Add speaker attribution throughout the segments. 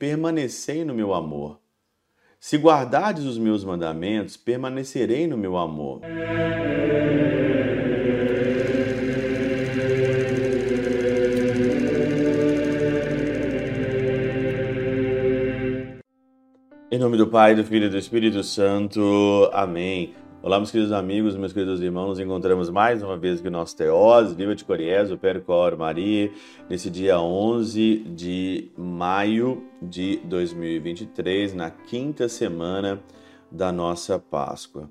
Speaker 1: permanecei no meu amor. Se guardardes os meus mandamentos, permanecerei no meu amor. Em nome do Pai, do Filho e do Espírito Santo. Amém. Olá, meus queridos amigos, meus queridos irmãos, nos encontramos mais uma vez aqui no nosso Teós, Viva de Coriés, o Percor Maria, nesse dia 11 de maio de 2023, na quinta semana da nossa Páscoa.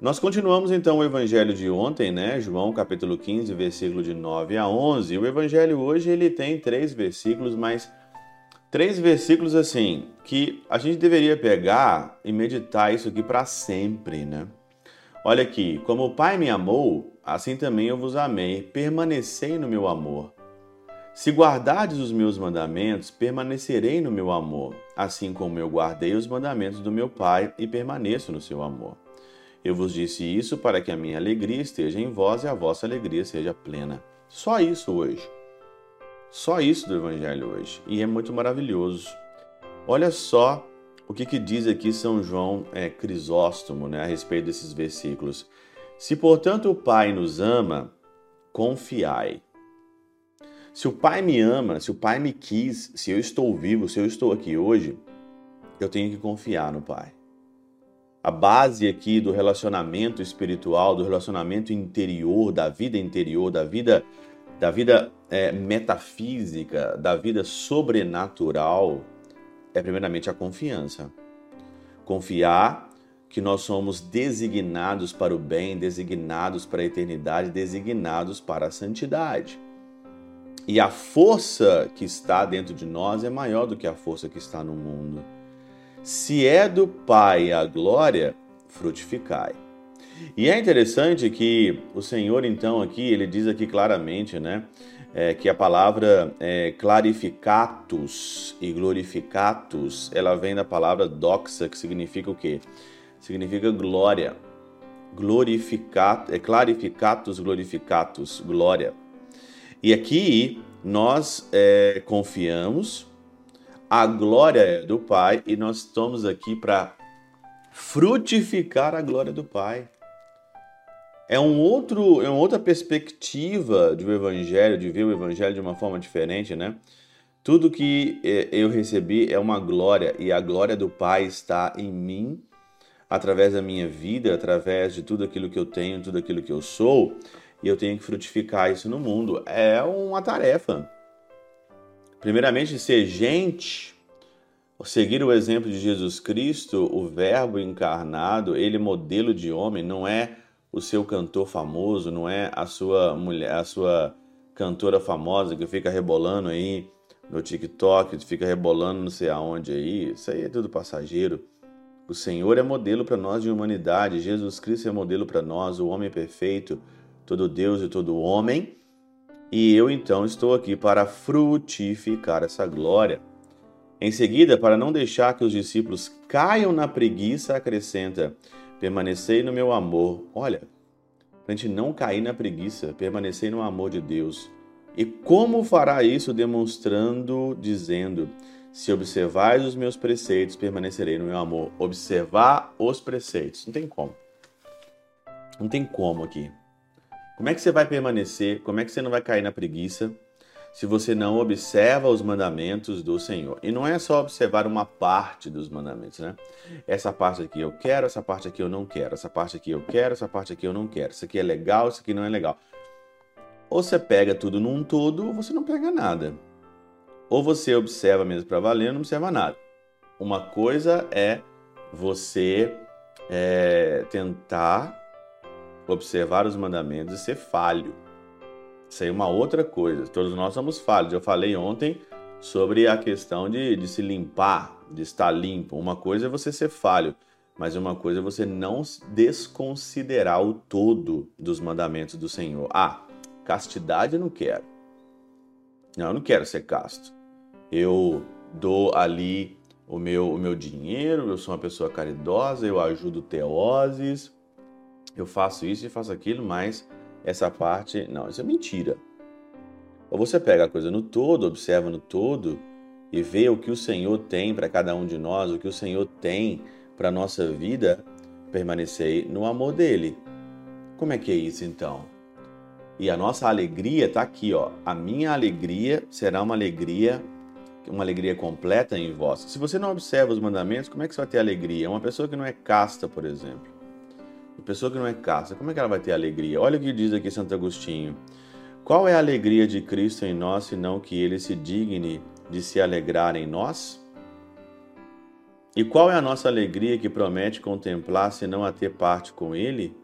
Speaker 1: Nós continuamos então o evangelho de ontem, né? João capítulo 15, versículo de 9 a 11. O evangelho hoje ele tem três versículos, mas três versículos assim que a gente deveria pegar e meditar isso aqui para sempre, né? Olha aqui, como o Pai me amou, assim também eu vos amei, permanecei no meu amor. Se guardardes os meus mandamentos, permanecerei no meu amor, assim como eu guardei os mandamentos do meu Pai e permaneço no seu amor. Eu vos disse isso para que a minha alegria esteja em vós e a vossa alegria seja plena. Só isso hoje. Só isso do Evangelho hoje. E é muito maravilhoso. Olha só o que, que diz aqui São João é, Crisóstomo né, a respeito desses versículos. Se, portanto, o Pai nos ama, confiai. Se o Pai me ama, se o Pai me quis, se eu estou vivo, se eu estou aqui hoje, eu tenho que confiar no Pai. A base aqui do relacionamento espiritual, do relacionamento interior, da vida interior, da vida da vida é, metafísica, da vida sobrenatural, é primeiramente a confiança. Confiar que nós somos designados para o bem, designados para a eternidade, designados para a santidade. E a força que está dentro de nós é maior do que a força que está no mundo. Se é do Pai a glória, frutificai. E é interessante que o Senhor, então, aqui, ele diz aqui claramente, né? É, que a palavra é, clarificatus e glorificatus, ela vem da palavra doxa, que significa o quê? Significa glória. Glorificat, é clarificatus, glorificatus, glória. E aqui nós é, confiamos, a glória é do Pai e nós estamos aqui para frutificar a glória do Pai é um outro, é uma outra perspectiva do evangelho, de ver o evangelho de uma forma diferente, né? Tudo que é, eu recebi é uma glória e a glória do Pai está em mim, através da minha vida, através de tudo aquilo que eu tenho, tudo aquilo que eu sou, e eu tenho que frutificar isso no mundo. É uma tarefa. Primeiramente, ser gente, seguir o exemplo de Jesus Cristo, o Verbo encarnado, ele modelo de homem, não é o seu cantor famoso, não é a sua mulher, a sua cantora famosa que fica rebolando aí no TikTok, fica rebolando não sei aonde aí. Isso aí é tudo passageiro. O Senhor é modelo para nós de humanidade, Jesus Cristo é modelo para nós, o homem perfeito, todo Deus e todo homem. E eu então estou aqui para frutificar essa glória. Em seguida, para não deixar que os discípulos caiam na preguiça, acrescenta: permanecei no meu amor. Olha, para a gente não cair na preguiça, permanecer no amor de Deus. E como fará isso? Demonstrando, dizendo: Se observais os meus preceitos, permanecerei no meu amor. Observar os preceitos. Não tem como. Não tem como aqui. Como é que você vai permanecer? Como é que você não vai cair na preguiça? Se você não observa os mandamentos do Senhor. E não é só observar uma parte dos mandamentos, né? Essa parte aqui eu quero, essa parte aqui eu não quero, essa parte aqui eu quero, essa parte aqui eu não quero. Isso aqui é legal, isso aqui não é legal. Ou você pega tudo num todo, ou você não pega nada. Ou você observa mesmo para valer, não observa nada. Uma coisa é você é, tentar observar os mandamentos e ser falho. Isso aí é uma outra coisa. Todos nós somos falhos. Eu falei ontem sobre a questão de, de se limpar, de estar limpo. Uma coisa é você ser falho, mas uma coisa é você não desconsiderar o todo dos mandamentos do Senhor. Ah, castidade eu não quero. Não, eu não quero ser casto. Eu dou ali o meu, o meu dinheiro, eu sou uma pessoa caridosa, eu ajudo teoses, eu faço isso e faço aquilo, mas essa parte, não, isso é mentira. Ou você pega a coisa no todo, observa no todo e ver o que o Senhor tem para cada um de nós, o que o Senhor tem para a nossa vida, permanecer no amor dele. Como é que é isso então? E a nossa alegria está aqui, ó. A minha alegria será uma alegria, uma alegria completa em vós. Se você não observa os mandamentos, como é que você vai ter alegria? Uma pessoa que não é casta, por exemplo. Uma pessoa que não é casta, como é que ela vai ter alegria? Olha o que diz aqui Santo Agostinho. Qual é a alegria de Cristo em nós, senão que ele se digne de se alegrar em nós? E qual é a nossa alegria que promete contemplar, senão a ter parte com ele?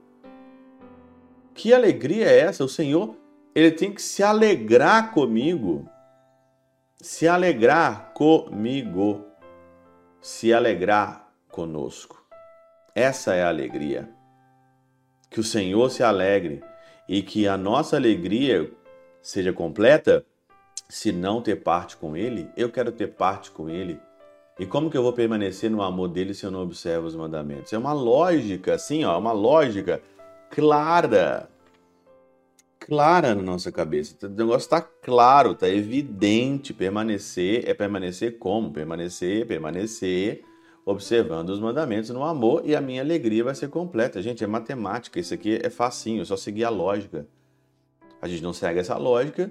Speaker 1: Que alegria é essa? O Senhor, ele tem que se alegrar comigo. Se alegrar comigo. Se alegrar conosco. Essa é a alegria. Que o Senhor se alegre e que a nossa alegria seja completa se não ter parte com Ele. Eu quero ter parte com Ele. E como que eu vou permanecer no amor dele se eu não observo os mandamentos? É uma lógica, assim, ó, uma lógica clara. Clara na nossa cabeça. O negócio está claro, está evidente. Permanecer é permanecer como? Permanecer, permanecer, observando os mandamentos no amor e a minha alegria vai ser completa. Gente, é matemática, isso aqui é facinho, é só seguir a lógica. A gente não segue essa lógica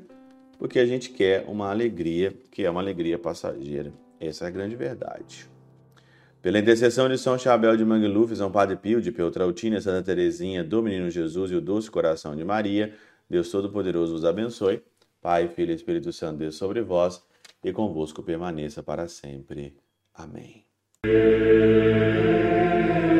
Speaker 1: porque a gente quer uma alegria que é uma alegria passageira. Essa é a grande verdade. Pela intercessão de São Chabel de Mangluf, São Padre Pio de Peltrautina, Santa Teresinha, do Menino Jesus e o Doce Coração de Maria, Deus Todo-Poderoso vos abençoe. Pai, Filho e Espírito Santo, Deus sobre vós e convosco permaneça para sempre. Amém. Thank you.